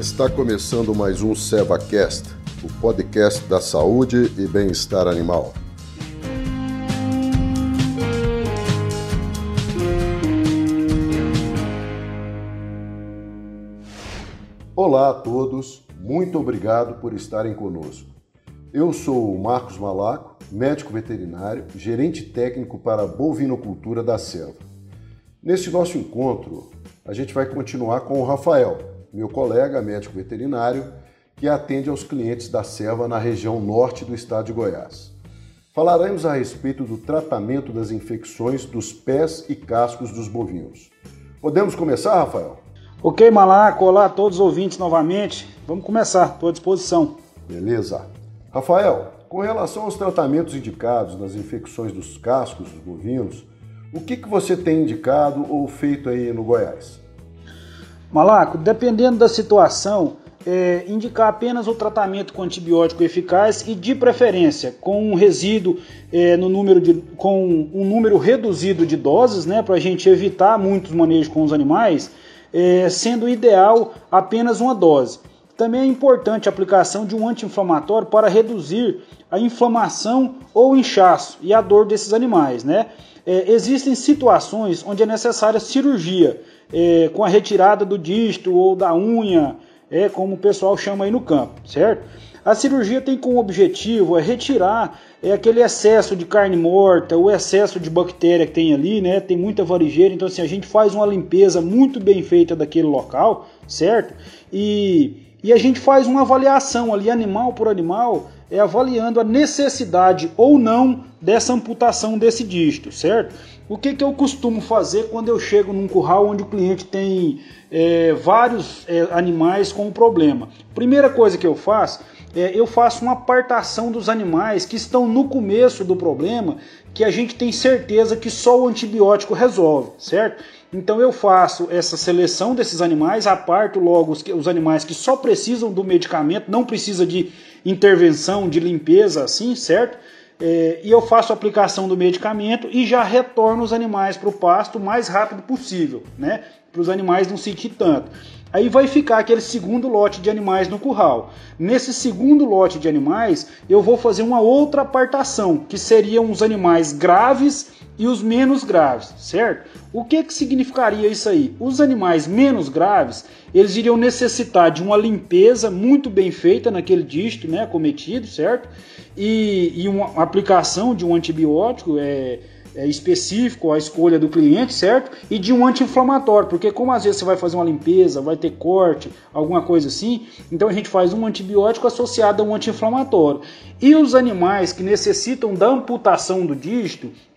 Está começando mais um SevaCast, o podcast da saúde e bem-estar animal. Olá a todos, muito obrigado por estarem conosco. Eu sou o Marcos Malaco, médico veterinário, gerente técnico para a bovinocultura da selva. Nesse nosso encontro, a gente vai continuar com o Rafael, meu colega médico veterinário, que atende aos clientes da selva na região norte do estado de Goiás. Falaremos a respeito do tratamento das infecções dos pés e cascos dos bovinos. Podemos começar, Rafael? Ok, Malaco, olá a todos os ouvintes novamente. Vamos começar, estou à disposição. Beleza. Rafael, com relação aos tratamentos indicados nas infecções dos cascos dos bovinos, o que, que você tem indicado ou feito aí no Goiás? Malaco, dependendo da situação, é, indicar apenas o tratamento com antibiótico eficaz e de preferência com um resíduo é, no número de, com um número reduzido de doses, né, para a gente evitar muitos manejos com os animais é, sendo ideal apenas uma dose. Também é importante a aplicação de um anti-inflamatório para reduzir a inflamação ou inchaço e a dor desses animais. Né? É, existem situações onde é necessária cirurgia, é, com a retirada do dígito ou da unha, é, como o pessoal chama aí no campo, certo? A cirurgia tem como objetivo é retirar é, aquele excesso de carne morta, o excesso de bactéria que tem ali, né? Tem muita varigeira, então assim, a gente faz uma limpeza muito bem feita daquele local, certo? E, e a gente faz uma avaliação ali, animal por animal, é avaliando a necessidade ou não dessa amputação desse dígito, certo? O que, que eu costumo fazer quando eu chego num curral onde o cliente tem é, vários é, animais com problema? Primeira coisa que eu faço é, eu faço uma apartação dos animais que estão no começo do problema, que a gente tem certeza que só o antibiótico resolve, certo? Então eu faço essa seleção desses animais, aparto logo os, os animais que só precisam do medicamento, não precisa de intervenção, de limpeza, assim, certo? É, e eu faço a aplicação do medicamento e já retorno os animais para o pasto o mais rápido possível, né? Para os animais não sentir tanto. Aí vai ficar aquele segundo lote de animais no curral. Nesse segundo lote de animais, eu vou fazer uma outra apartação, que seriam os animais graves e os menos graves, certo? O que, que significaria isso aí? Os animais menos graves, eles iriam necessitar de uma limpeza muito bem feita naquele dígito, né, cometido, certo? E, e uma aplicação de um antibiótico, é, específico à escolha do cliente, certo? E de um anti-inflamatório, porque como às vezes você vai fazer uma limpeza, vai ter corte, alguma coisa assim, então a gente faz um antibiótico associado a um anti-inflamatório. E os animais que necessitam da amputação do dígito, é,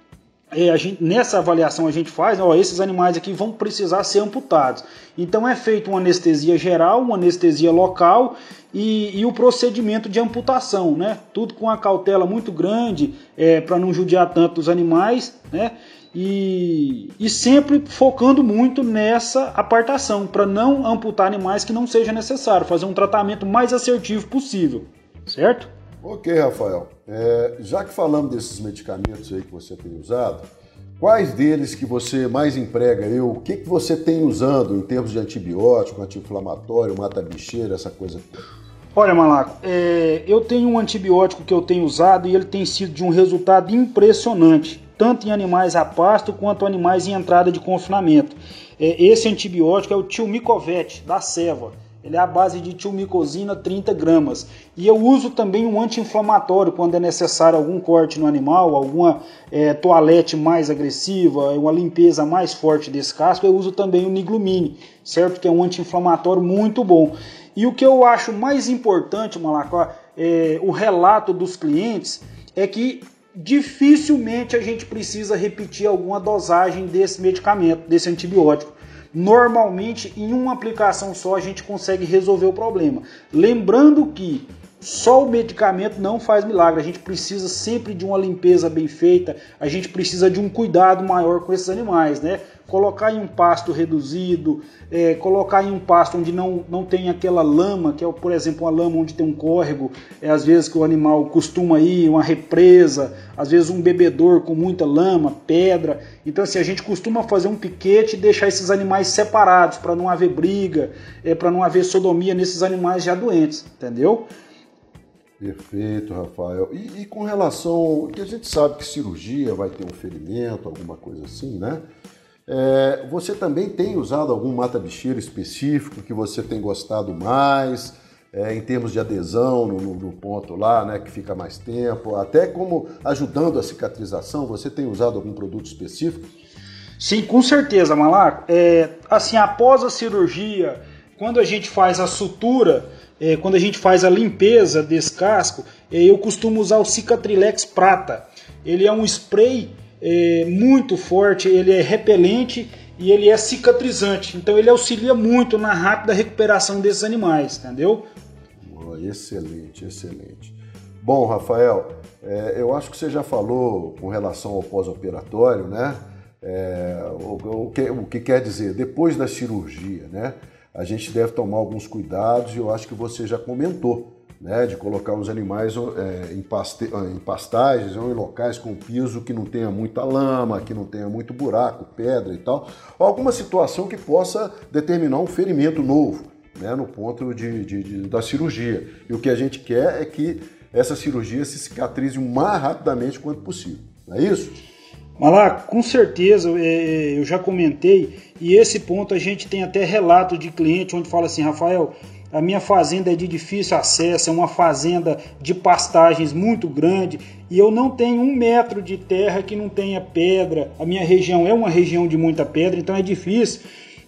gente, nessa avaliação a gente faz, ó, esses animais aqui vão precisar ser amputados. Então é feita uma anestesia geral, uma anestesia local e, e o procedimento de amputação, né? Tudo com uma cautela muito grande é, para não judiar tanto os animais, né? E, e sempre focando muito nessa apartação, para não amputar animais que não seja necessário, fazer um tratamento mais assertivo possível, certo? Ok, Rafael. É, já que falamos desses medicamentos aí que você tem usado, quais deles que você mais emprega? Eu, o que, que você tem usando em termos de antibiótico, anti-inflamatório, mata-bicheira, essa coisa Olha, Malaco, é, eu tenho um antibiótico que eu tenho usado e ele tem sido de um resultado impressionante, tanto em animais a pasto quanto animais em entrada de confinamento. É, esse antibiótico é o Tilmicovet, da Seva. Ele é a base de tilmicosina 30 gramas. E eu uso também um anti-inflamatório quando é necessário algum corte no animal, alguma é, toalete mais agressiva, uma limpeza mais forte desse casco. Eu uso também o Niglumine, certo? Que é um anti-inflamatório muito bom. E o que eu acho mais importante, Malacó, é, o relato dos clientes, é que dificilmente a gente precisa repetir alguma dosagem desse medicamento, desse antibiótico. Normalmente, em uma aplicação só, a gente consegue resolver o problema. Lembrando que só o medicamento não faz milagre. A gente precisa sempre de uma limpeza bem feita, a gente precisa de um cuidado maior com esses animais, né? Colocar em um pasto reduzido, é, colocar em um pasto onde não, não tem aquela lama, que é, por exemplo, uma lama onde tem um córrego, é às vezes que o animal costuma ir, uma represa, às vezes um bebedor com muita lama, pedra. Então, assim, a gente costuma fazer um piquete e deixar esses animais separados para não haver briga, é, para não haver sodomia nesses animais já doentes, entendeu? Perfeito, Rafael. E, e, com relação, que a gente sabe que cirurgia vai ter um ferimento, alguma coisa assim, né? É, você também tem usado algum mata-bicheiro específico que você tem gostado mais, é, em termos de adesão no, no, no, ponto lá, né, que fica mais tempo, até como ajudando a cicatrização, você tem usado algum produto específico? Sim, com certeza, Malaco. É, assim, após a cirurgia, quando a gente faz a sutura, é, quando a gente faz a limpeza desse casco, é, eu costumo usar o Cicatrilex Prata. Ele é um spray é, muito forte, ele é repelente e ele é cicatrizante. Então ele auxilia muito na rápida recuperação desses animais, entendeu? Excelente, excelente. Bom, Rafael, é, eu acho que você já falou com relação ao pós-operatório, né? É, o, o, que, o que quer dizer, depois da cirurgia, né? A gente deve tomar alguns cuidados e eu acho que você já comentou, né, de colocar os animais é, em, paste, em pastagens ou em locais com piso que não tenha muita lama, que não tenha muito buraco, pedra e tal, alguma situação que possa determinar um ferimento novo, né, no ponto de, de, de, da cirurgia. E o que a gente quer é que essa cirurgia se cicatrize o mais rapidamente quanto possível. Não é isso? Malaco, com certeza, é, eu já comentei, e esse ponto a gente tem até relato de cliente onde fala assim, Rafael, a minha fazenda é de difícil acesso, é uma fazenda de pastagens muito grande e eu não tenho um metro de terra que não tenha pedra. A minha região é uma região de muita pedra, então é difícil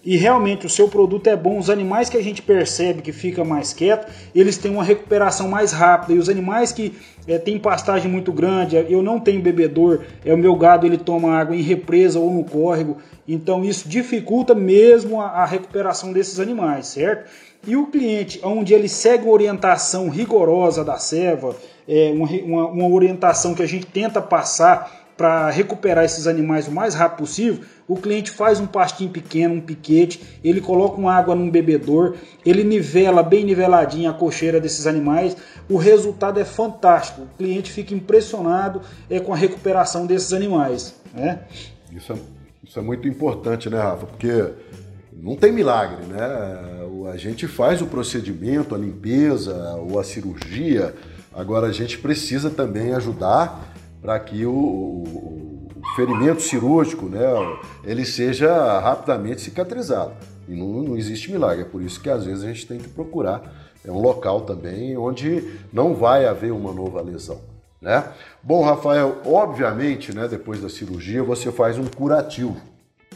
e realmente o seu produto é bom. Os animais que a gente percebe que fica mais quieto, eles têm uma recuperação mais rápida. E os animais que é, têm pastagem muito grande, eu não tenho bebedor, é o meu gado ele toma água em represa ou no córrego. Então isso dificulta mesmo a, a recuperação desses animais, certo? E o cliente, onde ele segue orientação rigorosa da serva, é, uma, uma, uma orientação que a gente tenta passar para recuperar esses animais o mais rápido possível, o cliente faz um pastinho pequeno, um piquete, ele coloca uma água num bebedor, ele nivela bem niveladinho a cocheira desses animais. O resultado é fantástico. O cliente fica impressionado é, com a recuperação desses animais. Né? Isso, é, isso é muito importante, né, Rafa? Porque não tem milagre, né? A gente faz o procedimento, a limpeza ou a cirurgia. Agora a gente precisa também ajudar para que o, o, ferimento cirúrgico né, ele seja rapidamente cicatrizado. E não, não existe milagre, é por isso que às vezes a gente tem que procurar é um local também onde não vai haver uma nova lesão. Né? Bom, Rafael, obviamente, né, depois da cirurgia você faz um curativo.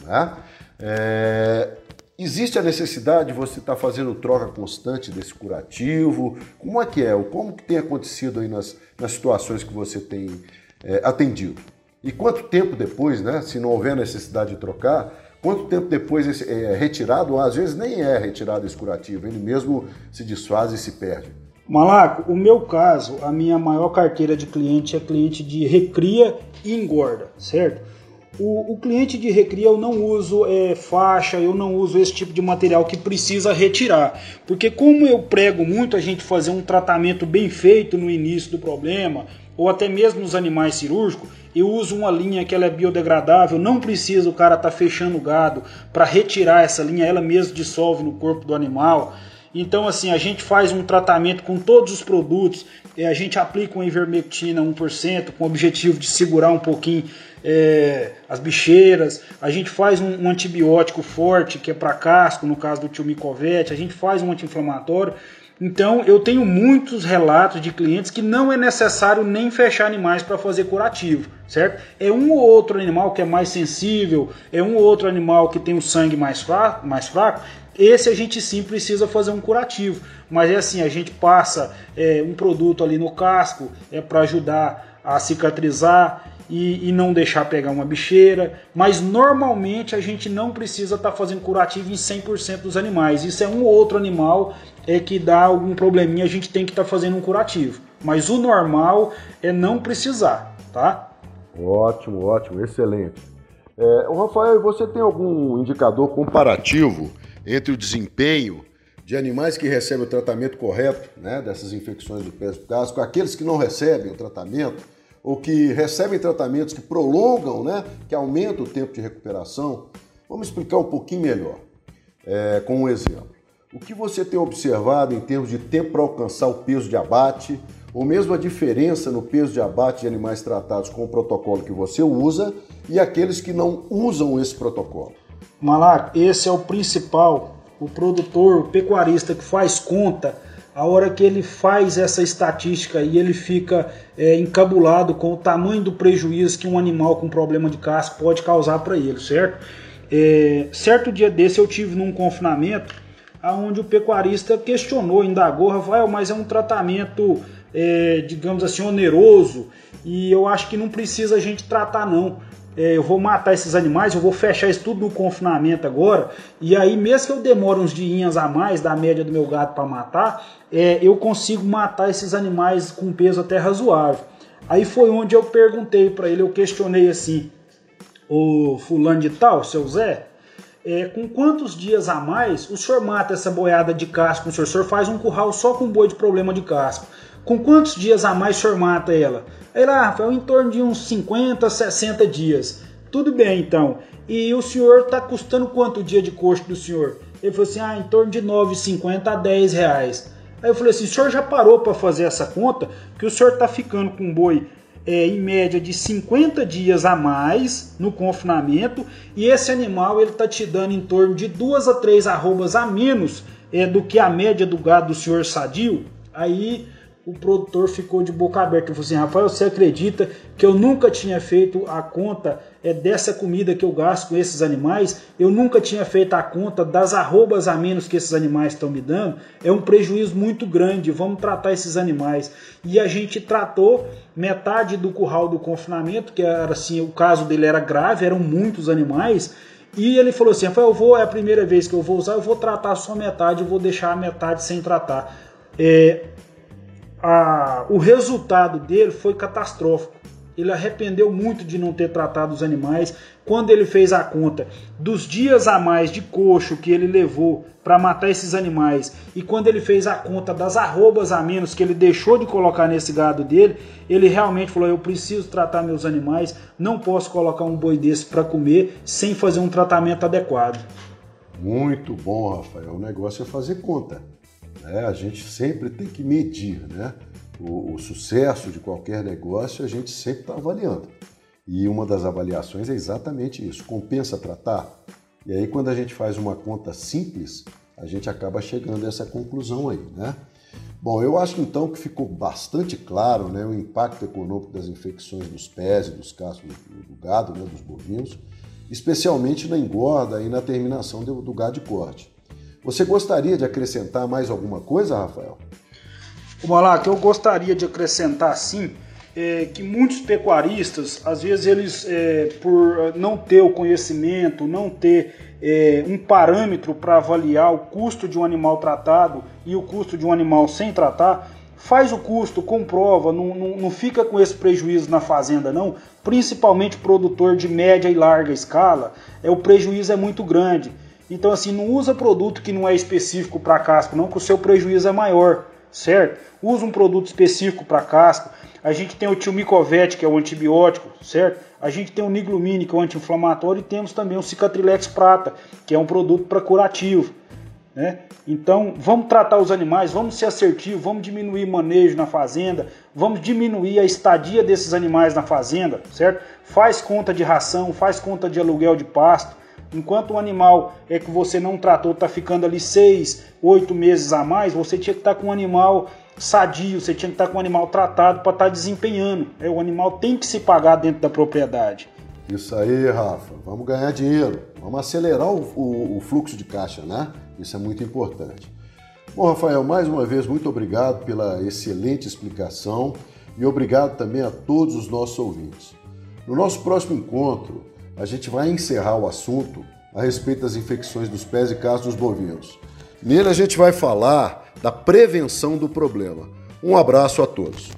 Né? É, existe a necessidade de você estar tá fazendo troca constante desse curativo? Como é que é? Como que tem acontecido aí nas, nas situações que você tem é, atendido. E quanto tempo depois, né, se não houver necessidade de trocar, quanto tempo depois esse, é retirado, às vezes nem é retirado esse curativo, ele mesmo se desfaz e se perde? Malaco, o meu caso, a minha maior carteira de cliente é cliente de recria e engorda, certo? O, o cliente de recria eu não uso é, faixa, eu não uso esse tipo de material que precisa retirar. Porque como eu prego muito a gente fazer um tratamento bem feito no início do problema, ou até mesmo nos animais cirúrgicos, eu uso uma linha que ela é biodegradável, não precisa o cara estar tá fechando o gado para retirar essa linha, ela mesmo dissolve no corpo do animal. Então, assim, a gente faz um tratamento com todos os produtos, a gente aplica uma ivermectina 1%, com o objetivo de segurar um pouquinho é, as bicheiras, a gente faz um, um antibiótico forte, que é para casco, no caso do tio Micovete, a gente faz um anti-inflamatório. Então eu tenho muitos relatos de clientes que não é necessário nem fechar animais para fazer curativo, certo? É um ou outro animal que é mais sensível, é um ou outro animal que tem o sangue mais fraco, mais fraco. Esse a gente sim precisa fazer um curativo, mas é assim a gente passa é, um produto ali no casco é para ajudar a cicatrizar e, e, não deixar pegar uma bicheira, mas normalmente a gente não precisa estar tá fazendo curativo em 100% dos animais. Isso é um ou outro animal é que dá algum probleminha, a gente tem que estar tá fazendo um curativo. Mas o normal é não precisar, tá? Ótimo, ótimo, excelente. É, Rafael, você tem algum indicador comparativo entre o desempenho de animais que recebem o tratamento correto né, dessas infecções do casco, com aqueles que não recebem o tratamento? ou que recebem tratamentos que prolongam, né, que aumentam o tempo de recuperação. Vamos explicar um pouquinho melhor, é, com um exemplo. O que você tem observado em termos de tempo para alcançar o peso de abate, ou mesmo a diferença no peso de abate de animais tratados com o protocolo que você usa e aqueles que não usam esse protocolo? Malaco, esse é o principal. O produtor, o pecuarista que faz conta a hora que ele faz essa estatística e ele fica é, encabulado com o tamanho do prejuízo que um animal com problema de casco pode causar para ele, certo? É, certo dia desse eu tive num confinamento aonde o pecuarista questionou, indagou, Rafael, mas é um tratamento, é, digamos assim, oneroso e eu acho que não precisa a gente tratar não é, eu vou matar esses animais, eu vou fechar isso tudo no confinamento agora, e aí mesmo que eu demore uns dias a mais da média do meu gato para matar, é, eu consigo matar esses animais com peso até razoável. Aí foi onde eu perguntei para ele, eu questionei assim, o fulano de tal, seu Zé, é, com quantos dias a mais o senhor mata essa boiada de casco? O senhor, o senhor faz um curral só com boi de problema de casco. Com quantos dias a mais o senhor mata ela? Aí lá, Rafael, em torno de uns 50, 60 dias. Tudo bem, então. E o senhor está custando quanto o dia de coxo do senhor? Ele falou assim, ah, em torno de 9,50 a 10 reais. Aí eu falei assim, o senhor já parou para fazer essa conta? Que o senhor está ficando com um boi é, em média de 50 dias a mais no confinamento e esse animal ele está te dando em torno de duas a três arrobas a menos é, do que a média do gado do senhor sadio. Aí o produtor ficou de boca aberta. Ele falou assim: Rafael, você acredita que eu nunca tinha feito a conta é, dessa comida que eu gasto com esses animais? Eu nunca tinha feito a conta das arrobas a menos que esses animais estão me dando? É um prejuízo muito grande. Vamos tratar esses animais. E a gente tratou metade do curral do confinamento, que era assim: o caso dele era grave, eram muitos animais. E ele falou assim: Rafael, eu vou, é a primeira vez que eu vou usar, eu vou tratar só metade, eu vou deixar a metade sem tratar. É, a, o resultado dele foi catastrófico. Ele arrependeu muito de não ter tratado os animais. Quando ele fez a conta dos dias a mais de coxo que ele levou para matar esses animais e quando ele fez a conta das arrobas a menos que ele deixou de colocar nesse gado dele, ele realmente falou: Eu preciso tratar meus animais, não posso colocar um boi desse para comer sem fazer um tratamento adequado. Muito bom, Rafael. O negócio é fazer conta. Né? A gente sempre tem que medir, né? O, o sucesso de qualquer negócio a gente sempre está avaliando. E uma das avaliações é exatamente isso: compensa tratar? E aí, quando a gente faz uma conta simples, a gente acaba chegando a essa conclusão aí, né? Bom, eu acho então que ficou bastante claro né, o impacto econômico das infecções dos pés e dos cascos do, do gado, né, dos bovinos, especialmente na engorda e na terminação do, do gado de corte. Você gostaria de acrescentar mais alguma coisa, Rafael? Que eu gostaria de acrescentar sim, é que muitos pecuaristas, às vezes eles, é, por não ter o conhecimento, não ter é, um parâmetro para avaliar o custo de um animal tratado e o custo de um animal sem tratar, faz o custo, comprova, não, não, não fica com esse prejuízo na fazenda não, principalmente produtor de média e larga escala, é o prejuízo é muito grande. Então, assim, não usa produto que não é específico para casco, não, que o seu prejuízo é maior, certo? Usa um produto específico para casco. A gente tem o Tilmicovet, que é o antibiótico, certo? A gente tem o Niglumine, que é o anti-inflamatório, e temos também o Cicatrilex Prata, que é um produto para curativo. Né? Então, vamos tratar os animais, vamos ser assertivos, vamos diminuir manejo na fazenda, vamos diminuir a estadia desses animais na fazenda, certo? Faz conta de ração, faz conta de aluguel de pasto, Enquanto o animal é que você não tratou está ficando ali seis, oito meses a mais, você tinha que estar tá com um animal sadio, você tinha que estar tá com um animal tratado para estar tá desempenhando. É, o animal tem que se pagar dentro da propriedade. Isso aí, Rafa. Vamos ganhar dinheiro. Vamos acelerar o, o, o fluxo de caixa, né? Isso é muito importante. Bom, Rafael, mais uma vez, muito obrigado pela excelente explicação e obrigado também a todos os nossos ouvintes. No nosso próximo encontro, a gente vai encerrar o assunto a respeito das infecções dos pés e cascos dos bovinos. Nele a gente vai falar da prevenção do problema. Um abraço a todos.